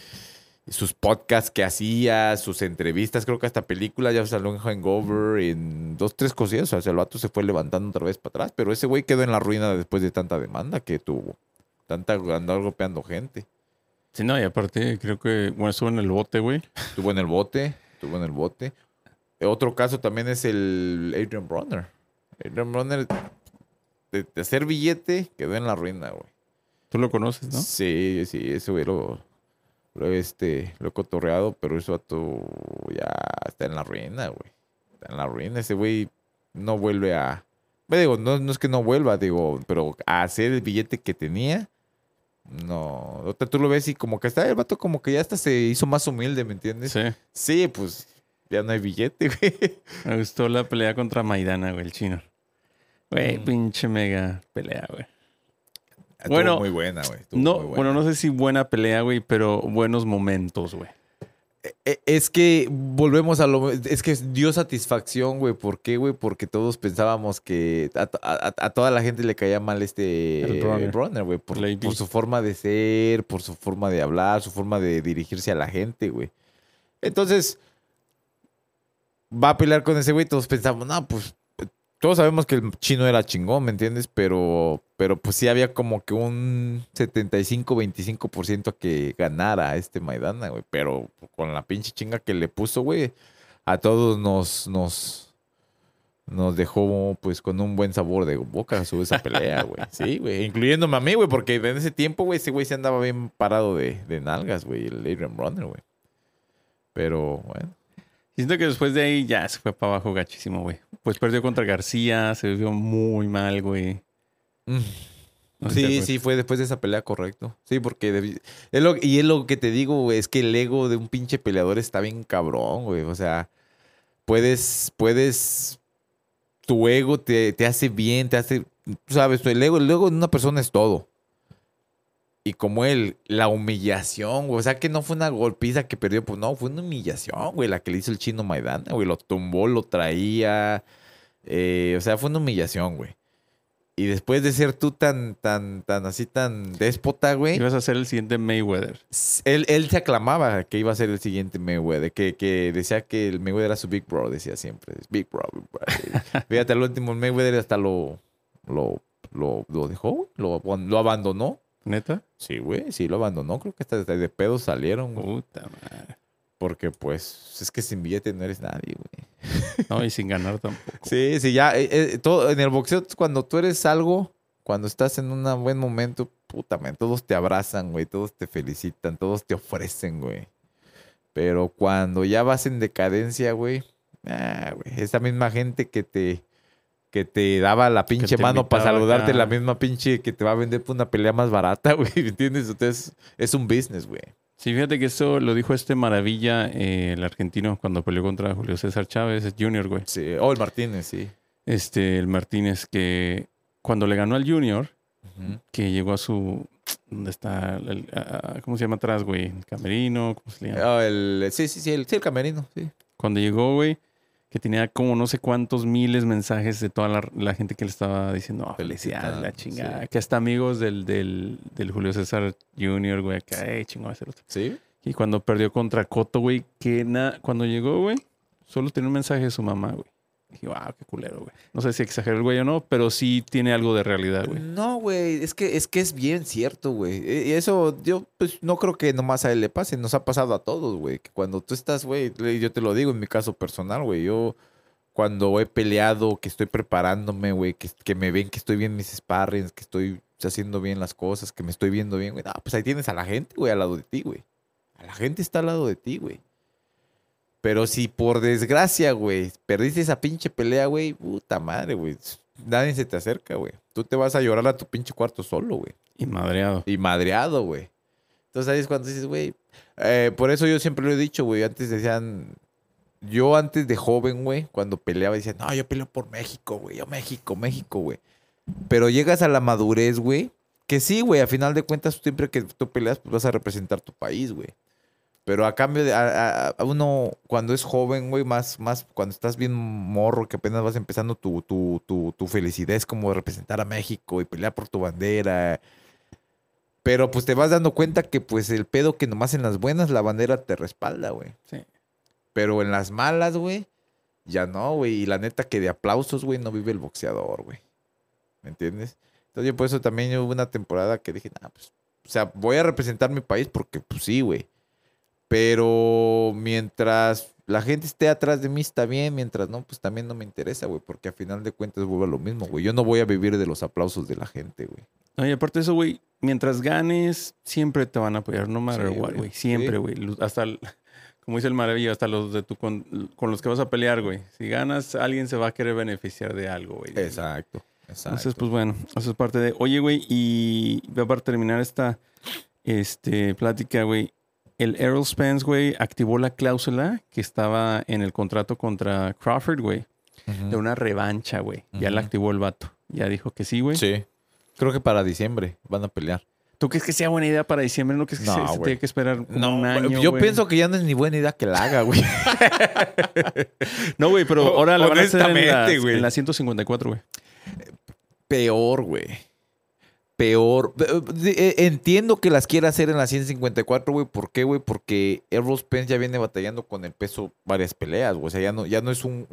y sus podcasts que hacía, sus entrevistas, creo que hasta películas, ya salió en Hangover, en dos, tres cosillas. O sea, el vato se fue levantando otra vez para atrás, pero ese güey quedó en la ruina después de tanta demanda que tuvo. Tanta andar golpeando gente. Sí, no, y aparte creo que, bueno, estuvo en el bote, güey. Estuvo en el bote, estuvo en el bote. Otro caso también es el Adrian Bronner. Adrian Bronner, de, de hacer billete, quedó en la ruina, güey. Tú lo conoces, ¿no? Sí, sí, ese güey lo, lo, este, lo he cotorreado, pero ese vato ya está en la ruina, güey. Está en la ruina. Ese güey no vuelve a... Me digo, no, no es que no vuelva, digo, pero a hacer el billete que tenía, no. Ahorita Tú lo ves y como que está, el vato como que ya hasta se hizo más humilde, ¿me entiendes? Sí. Sí, pues ya no hay billete, güey. Me gustó la pelea contra Maidana, güey, el chino. Güey, Mm. pinche mega pelea, güey. Estuvo Bueno, muy buena, güey. No, muy buena. bueno, no sé si buena pelea, güey, pero buenos momentos, güey. E- Es que volvemos a lo... Es que dio satisfacción, güey. ¿Por qué, güey? Porque todos pensábamos que a, a- a toda la gente le caía mal este... El güey. Por, por su forma de ser, por su forma de hablar, su forma de dirigirse a la gente, güey. Entonces, va a pelear con ese güey. Todos pensamos, no, pues... Todos sabemos que el chino era chingón, ¿me entiendes? Pero, pero pues sí había como que un 75-25% a que ganara este Maidana, güey. Pero con la pinche chinga que le puso, güey, a todos nos, nos, nos dejó pues con un buen sabor de boca su esa pelea, güey. Sí, güey. Incluyéndome a mí, güey, porque en ese tiempo, güey, ese güey se andaba bien parado de, de nalgas, güey, el Adrian Bronner, güey. Pero, bueno. Siento que después de ahí ya se fue para abajo gachísimo, güey. Pues perdió contra García, se vio muy mal, güey. Mm. No sé Sí, sí, fue después de esa pelea, correcto. Sí, porque es lo, y es lo que te digo, güey, es que el ego de un pinche peleador está bien cabrón, güey. O sea, puedes, puedes, tu ego te, te hace bien, te hace, sabes, el ego, el ego de una persona es todo. Y como él, la humillación, güey, o sea, que no fue una golpiza que perdió, pues no, fue una humillación, güey, la que le hizo el chino Maidana, güey, lo tumbó, lo traía, eh, o sea, fue una humillación, güey. Y después de ser tú tan, tan, tan así, tan déspota, güey, Ibas a ser el siguiente Mayweather. él, él se aclamaba que iba a ser el siguiente Mayweather, que, que decía que el Mayweather era su Big Bro, decía siempre. Big Bro, Big Bro. Fíjate, al último Mayweather hasta lo, lo, lo, lo dejó, lo, lo abandonó. ¿Neta? Sí, güey, sí, lo abandonó. Creo que hasta de de pedo salieron, güey. Puta madre. Porque, pues, es que sin billete no eres nadie, güey. No, y sin ganar tampoco. Sí, sí, ya. eh, eh, todo, en el boxeo, cuando tú eres algo, cuando estás en un buen momento, puta, man, todos te abrazan, güey, todos te felicitan, todos te ofrecen, güey. Pero cuando ya vas en decadencia, güey, ah, güey, esa misma gente que te, que te daba la pinche mano para saludarte, acá. la misma pinche que te va a vender por una pelea más barata, güey, ¿me entiendes? Entonces, es un business, güey. Sí, fíjate que eso lo dijo este maravilla, eh, el argentino, cuando peleó contra Julio César Chávez, Junior, güey. Sí. Oh, el Martínez, sí. Este, el Martínez, que cuando le ganó al Junior, que llegó a su. ¿Dónde está? El- ah, ¿Cómo se llama atrás, güey? ¿El camerino? ¿Cómo se llama? Oh, el, sí, sí, sí, el, sí, el camerino, sí. Cuando llegó, güey, que tenía como no sé cuántos miles mensajes de toda la, la gente que le estaba diciendo, oh, felicidades, la chingada. sí. Que hasta amigos del, del, del Julio César Junior, güey, acá, eh, chingón, ese otro. ¿Sí? Y cuando perdió contra Coto, güey, que na- cuando llegó, güey, solo tenía un mensaje de su mamá, güey. Dije, wow, qué culero, güey. No sé si exageró el güey o no, pero sí tiene algo de realidad, güey. No, güey, es que, es que es bien cierto, güey. E- Y eso yo pues no creo que nomás a él le pase, nos ha pasado a todos, güey. Que cuando tú estás, güey, yo te lo digo en mi caso personal, güey, yo cuando he peleado, que estoy preparándome, güey, que, que me ven que estoy bien en mis sparrings, que estoy haciendo bien las cosas, que me estoy viendo bien, güey. No, pues ahí tienes a la gente, güey, al lado de ti, güey. A la gente está al lado de ti, güey. Pero si por desgracia, güey, perdiste esa pinche pelea, güey, puta madre, güey. Nadie se te acerca, güey. Tú te vas a llorar a tu pinche cuarto solo, güey. Y madreado. Y madreado, güey. Entonces ahí es cuando dices, güey. eh, por eso yo siempre lo he dicho, güey. Antes decían. Yo antes de joven, güey, cuando peleaba, decía, no, yo peleo por México, güey. Yo México, México, güey. Pero llegas a la madurez, güey. Que sí, güey, a final de cuentas, siempre que tú peleas, pues vas a representar tu país, güey. Pero a cambio de a, a- uno, cuando es joven, güey, más, más cuando estás bien morro, que apenas vas empezando tu, tu, tu, tu felicidad es como representar a México y pelear por tu bandera. Pero pues te vas dando cuenta que pues el pedo que nomás en las buenas la bandera te respalda, güey. Sí. Pero en las malas, güey, ya no, güey. Y la neta que de aplausos, güey, no vive el boxeador, güey. ¿Me entiendes? Entonces yo por eso también hubo una temporada que dije, nah, pues, o sea, voy a representar mi país porque pues sí, güey. Pero mientras la gente esté atrás de mí está bien, mientras no, pues también no me interesa, güey, porque a final de cuentas vuelve a lo mismo, güey. Yo no voy a vivir de los aplausos de la gente, güey. No, y aparte de eso, güey, mientras ganes, siempre te van a apoyar, no matter Sí, what, güey. Siempre, güey. Hasta, como dice el maravillo, hasta los de tu con, con los que vas a pelear, güey. Si ganas, alguien se va a querer beneficiar de algo, güey. Exacto, exacto. Entonces, pues bueno, eso es parte de. Oye, güey, y para terminar esta este, plática, güey, el Errol Spence, güey, activó la cláusula que estaba en el contrato contra Crawford, güey, de una revancha, güey. Ya la activó el vato. Ya dijo que sí, güey. Sí. Creo que para diciembre van a pelear. ¿Tú crees que sea buena idea para diciembre? ¿No crees que No, se, se tiene que esperar No, un año? yo pienso que ya no es ni buena idea que la haga, güey. No, güey, pero ahora la van a hacer en la, en la 154, güey. Peor, güey. Peor. Eh, eh, Entiendo que las quiera hacer en la 154, güey. ¿Por qué, güey? Porque Errol Spence ya viene batallando con el peso varias peleas, güey. O sea, ya no, ya no es un,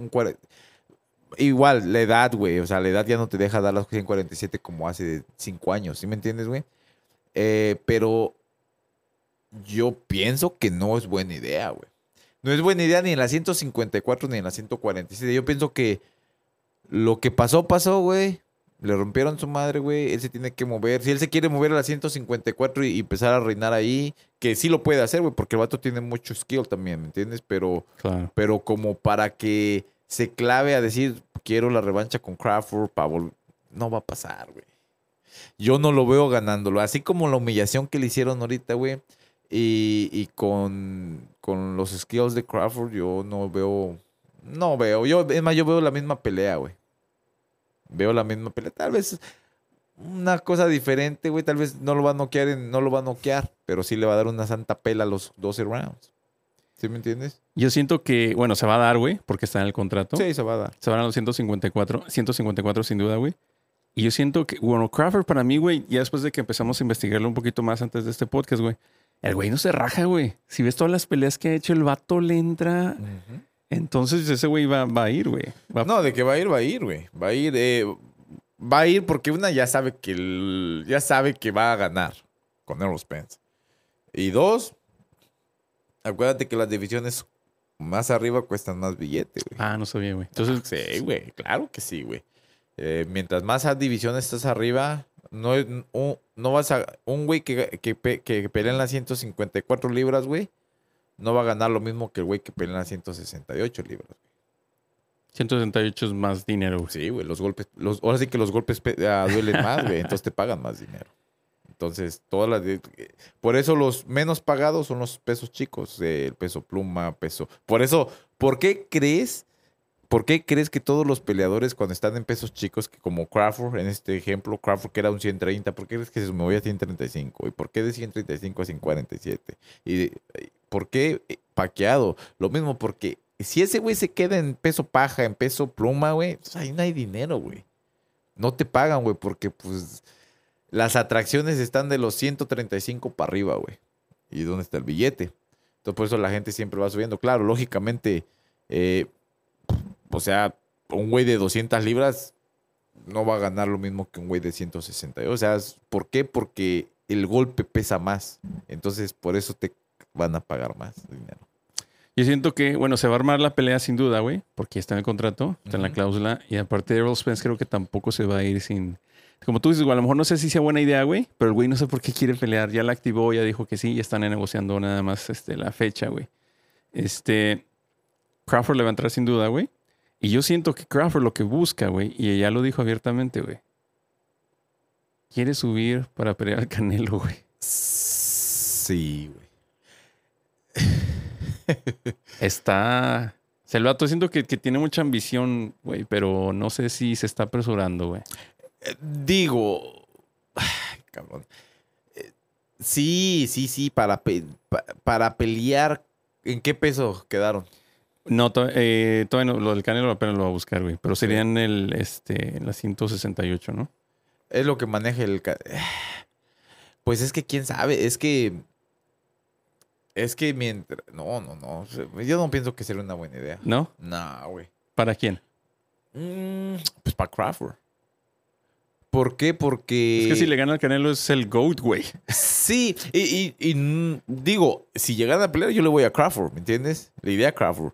Igual, la edad, güey. O sea, la edad ya no te deja dar las 147 como hace cinco años. ¿Sí me entiendes, güey? Eh, pero yo pienso que no es buena idea, güey. No es buena idea ni en la 154 ni en la 147. Yo pienso que lo que pasó, pasó, güey. Le rompieron su madre, güey. Él se tiene que mover. Si él se quiere mover a la 154 y, y empezar a reinar ahí, que sí lo puede hacer, güey, porque el vato tiene mucho skill también, ¿me entiendes? Pero, Claro. pero como para que se clave a decir, quiero la revancha con Crawford, vol-", no va a pasar, güey. Yo no lo veo ganándolo. Así como la humillación que le hicieron ahorita, güey. Y, y con, con los skills de Crawford, yo no veo. No veo. Yo, es más, yo veo la misma pelea, güey. Veo la misma pelea. Tal vez una cosa diferente, güey. Tal vez no lo va a noquear, en- no lo va a noquear, pero sí le va a dar una santa pela a los 12 rounds. ¿Sí me entiendes? Yo siento que, bueno, se va a dar, güey, porque está en el contrato. Sí, se va a dar. Se van a los 154, 154 sin duda, güey. Y yo siento que, bueno, Crawford para mí, güey, ya después de que empezamos a investigarlo un poquito más antes de este podcast, güey, el güey no se raja, güey. Si ves todas las peleas que ha hecho, el vato le entra. Entonces ese güey va, va a ir, güey. Va- No, de que va a ir, va a ir, güey. Va a ir, eh, va a ir porque una ya sabe que el- ya sabe que va a ganar con Errol Spence. Y dos, acuérdate que las divisiones más arriba cuestan más billete, güey. Ah, no sabía, güey. Entonces, sí, güey, claro que sí, güey. Eh, mientras más a divisiones estás arriba, no, un- no vas a. Un güey que, que, que pelea en las 154 libras, güey, no va a ganar lo mismo que el güey que pelea en las 168 libras. 168 es más dinero, güey. Sí, güey, los golpes, los, ahora sí que los golpes pe- ah, duelen más, güey, entonces te pagan más dinero. Entonces, todas las de- por eso los menos pagados son los pesos chicos, eh, el peso pluma, peso. Por eso, ¿por qué crees? ¿Por qué crees que todos los peleadores cuando están en pesos chicos, que como Crawford, en este ejemplo, Crawford que era un 130, ¿por qué crees que se movió a 135? ¿Y por qué de 135 a 147? ¿Y por qué eh, paqueado? Lo mismo porque si ese güey se queda en peso paja, en peso pluma, güey, pues ahí no hay dinero, güey. No te pagan, güey, porque pues las atracciones están de los 135 para arriba, güey. ¿Y dónde está el billete? Entonces por eso la gente siempre va subiendo. Claro, lógicamente, eh, o sea, un güey de 200 libras no va a ganar lo mismo que un güey de 160. O sea, ¿por qué? Porque el golpe pesa más. Entonces por eso te van a pagar más dinero. Yo siento que, bueno, se va a armar la pelea sin duda, güey, porque está en el contrato, está en la cláusula. Y aparte, Errol Spence creo que tampoco se va a ir sin. Como tú dices, güey, a lo mejor no sé si sea buena idea, güey, pero el güey no sé por qué quiere pelear. Ya la activó, ya dijo que sí, ya están negociando nada más este, la fecha, güey. Este. Crawford le va a entrar sin duda, güey. Y yo siento que Crawford lo que busca, güey, y ella lo dijo abiertamente, güey. Quiere subir para pelear al Canelo, güey. Sí, güey. Está. O sea, el vato siento que, que tiene mucha ambición, güey, pero no sé si se está apresurando, güey. Eh, Digo, ay, cabrón. Eh, Sí, sí, sí, para, pe- para pelear. ¿En qué peso quedaron? No, to- eh, todavía no, lo del Canelo apenas lo va a buscar, güey. Pero sería en el, este, la 168, ¿no? Es lo que maneja el... Pues es que quién sabe, es que... Es que mientras... No, no, no. Yo no pienso que sería una buena idea. ¿No? No, güey. ¿Para quién? Mm, pues para Crawford. ¿Por qué? Porque... Es que si le gana al Canelo es el GOAT, güey. Sí, y, y- y, mm, digo, si llegan a pelear, yo le voy a Crawford, ¿me entiendes? Le iría a Crawford.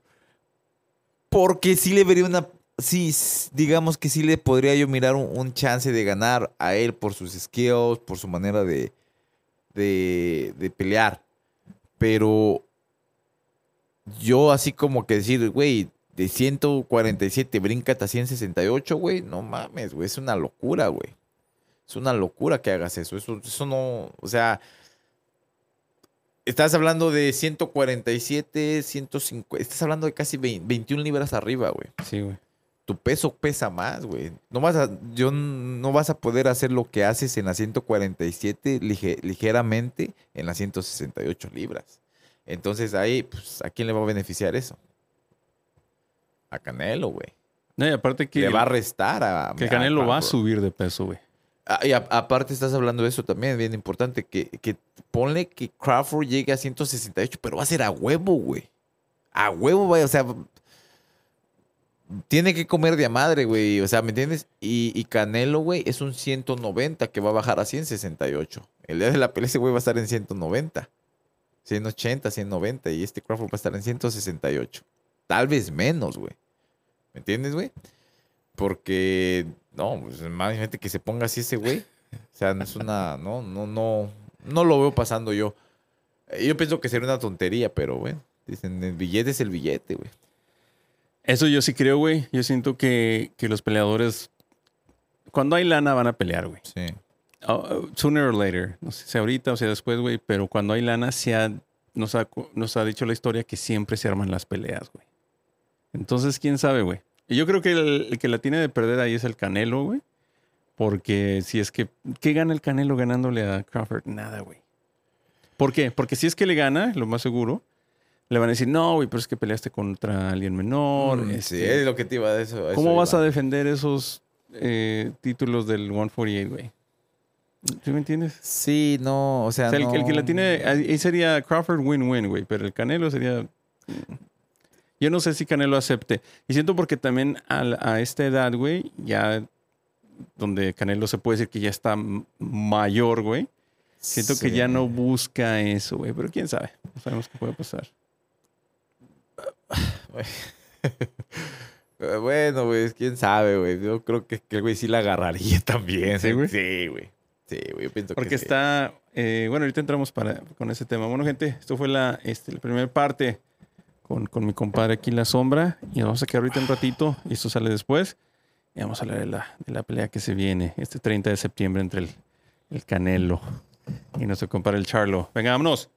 Porque sí le vería una. Sí, digamos que sí le podría yo mirar un, un chance de ganar a él por sus skills, por su manera de, de, de pelear. Pero yo, así como que decir, güey, de 147 bríncate a 168, güey, no mames, güey, es una locura, güey. Es una locura que hagas eso. Eso, eso no, o sea, estás hablando de 147, 150, estás hablando de casi 20 21 libras arriba, güey. Sí, güey. Tu peso pesa más, güey. No vas a, yo no vas a poder hacer lo que haces en la 147 lige- ligeramente en las 168 libras. Entonces ahí, pues, ¿a quién le va a beneficiar eso? A Canelo, güey. No, y aparte que, Le va a restar a que a Canelo va a subir de peso, güey. Ah, y aparte estás hablando de eso también, bien importante, que, que ponle que Crawford llegue a 168, pero va a ser a huevo, güey. A huevo, güey, o sea, tiene que comer de a madre, güey, o sea, ¿me entiendes? Y, y Canelo, güey, es un 190 que va a bajar a 168. El día de la pelea ese güey va a estar en 190, 180, 190, y este Crawford va a estar en 168. Tal vez menos, güey. ¿Me entiendes, güey? Porque, no, pues imagínate que se ponga así ese güey. O sea, no es una, no, no, no, no lo veo pasando yo. Eh, Yo pienso que sería una tontería, pero bueno, dicen, el billete es el billete, güey. Eso yo sí creo, güey. Yo siento que, que los peleadores, cuando hay lana, van a pelear, güey. Sí. Oh, sooner or later. No sé si ahorita o sea después, güey. Pero cuando hay lana, se ha, nos, ha, nos ha dicho la historia que siempre se arman las peleas, güey. Entonces, quién sabe, güey. Yo creo que el, el que la tiene de perder ahí es el Canelo, güey. Porque si es que. ¿Qué gana el Canelo ganándole a Crawford? Nada, güey. ¿Por qué? Porque si es que le gana, lo más seguro, le van a decir, no, güey, pero es que peleaste contra alguien menor. Mm, este, sí, es lo que te iba a decir. eso ¿Cómo vas iba. a defender esos eh, títulos del 148, güey? ¿Sí me entiendes? Sí, no, o sea, O sea, el, que- el que la tiene, ahí sería Crawford win-win, güey, pero el Canelo sería... Yo no sé si Canelo acepte. Y siento porque también a, a esta edad, güey, ya donde Canelo se puede decir que ya está mayor, güey. Siento que ya no busca eso, güey, pero quién sabe. No sabemos qué puede pasar. Bueno, güey, quién sabe, güey. Yo creo que, que el güey sí la agarraría también. ¿Sí, güey? Sí, güey. Sí, güey, yo pienso Porque que sí. está, eh, bueno, ahorita entramos para, con ese tema. Bueno, gente, esto fue la, este, la primera parte con, con mi compadre aquí La Sombra. Y nos vamos a quedar ahorita un ratito y esto sale después. Y vamos a hablar de la, de la pelea que se viene este 30 de septiembre entre el, el Canelo y nuestro compadre el Charlo. Venga, vámonos.